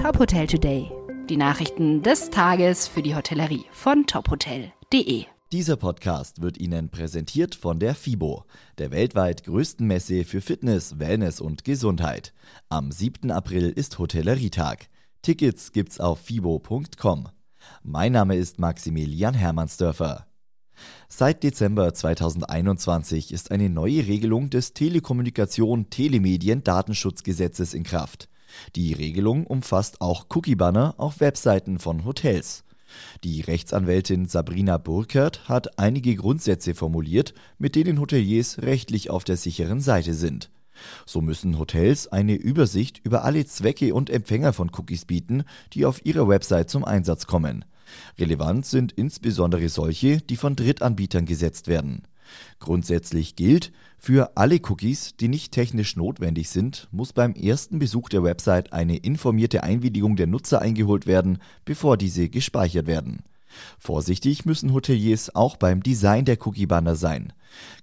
Top Hotel Today. Die Nachrichten des Tages für die Hotellerie von tophotel.de. Dieser Podcast wird Ihnen präsentiert von der FIBO, der weltweit größten Messe für Fitness, Wellness und Gesundheit. Am 7. April ist Hotellerietag. Tickets gibt's auf fibo.com. Mein Name ist Maximilian Hermannsdörfer. Seit Dezember 2021 ist eine neue Regelung des Telekommunikation-Telemedien-Datenschutzgesetzes in Kraft. Die Regelung umfasst auch Cookie-Banner auf Webseiten von Hotels. Die Rechtsanwältin Sabrina Burkert hat einige Grundsätze formuliert, mit denen Hoteliers rechtlich auf der sicheren Seite sind. So müssen Hotels eine Übersicht über alle Zwecke und Empfänger von Cookies bieten, die auf ihrer Website zum Einsatz kommen. Relevant sind insbesondere solche, die von Drittanbietern gesetzt werden. Grundsätzlich gilt, für alle Cookies, die nicht technisch notwendig sind, muss beim ersten Besuch der Website eine informierte Einwilligung der Nutzer eingeholt werden, bevor diese gespeichert werden. Vorsichtig müssen Hoteliers auch beim Design der Cookie-Banner sein.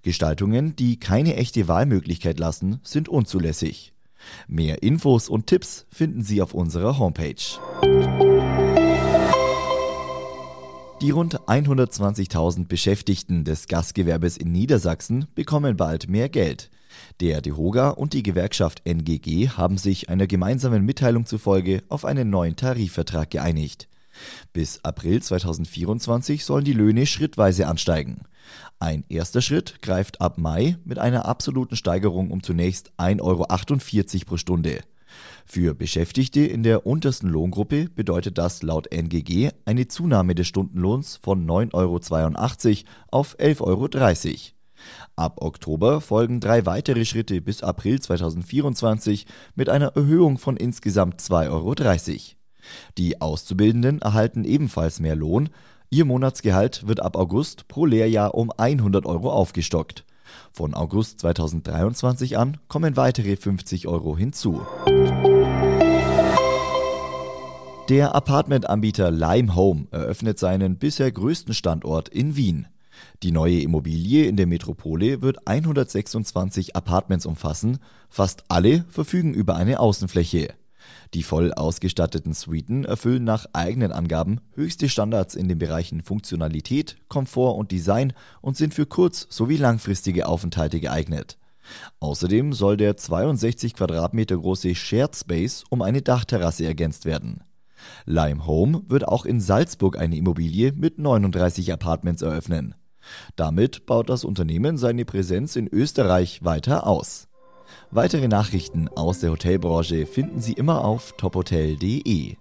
Gestaltungen, die keine echte Wahlmöglichkeit lassen, sind unzulässig. Mehr Infos und Tipps finden Sie auf unserer Homepage. Die rund 120.000 Beschäftigten des Gastgewerbes in Niedersachsen bekommen bald mehr Geld. Der DEHOGA und die Gewerkschaft NGG haben sich einer gemeinsamen Mitteilung zufolge auf einen neuen Tarifvertrag geeinigt. Bis April 2024 sollen die Löhne schrittweise ansteigen. Ein erster Schritt greift ab Mai mit einer absoluten Steigerung um zunächst 1,48 Euro pro Stunde. Für Beschäftigte in der untersten Lohngruppe bedeutet das laut NGG eine Zunahme des Stundenlohns von 9,82 Euro auf 11,30 Euro. Ab Oktober folgen drei weitere Schritte bis April 2024 mit einer Erhöhung von insgesamt 2,30 Euro. Die Auszubildenden erhalten ebenfalls mehr Lohn. Ihr Monatsgehalt wird ab August pro Lehrjahr um 100 Euro aufgestockt. Von August 2023 an kommen weitere 50 Euro hinzu. Der Apartmentanbieter Lime Home eröffnet seinen bisher größten Standort in Wien. Die neue Immobilie in der Metropole wird 126 Apartments umfassen, fast alle verfügen über eine Außenfläche. Die voll ausgestatteten Suiten erfüllen nach eigenen Angaben höchste Standards in den Bereichen Funktionalität, Komfort und Design und sind für kurz- sowie langfristige Aufenthalte geeignet. Außerdem soll der 62 Quadratmeter große Shared Space um eine Dachterrasse ergänzt werden. Lime Home wird auch in Salzburg eine Immobilie mit 39 Apartments eröffnen. Damit baut das Unternehmen seine Präsenz in Österreich weiter aus. Weitere Nachrichten aus der Hotelbranche finden Sie immer auf tophotel.de.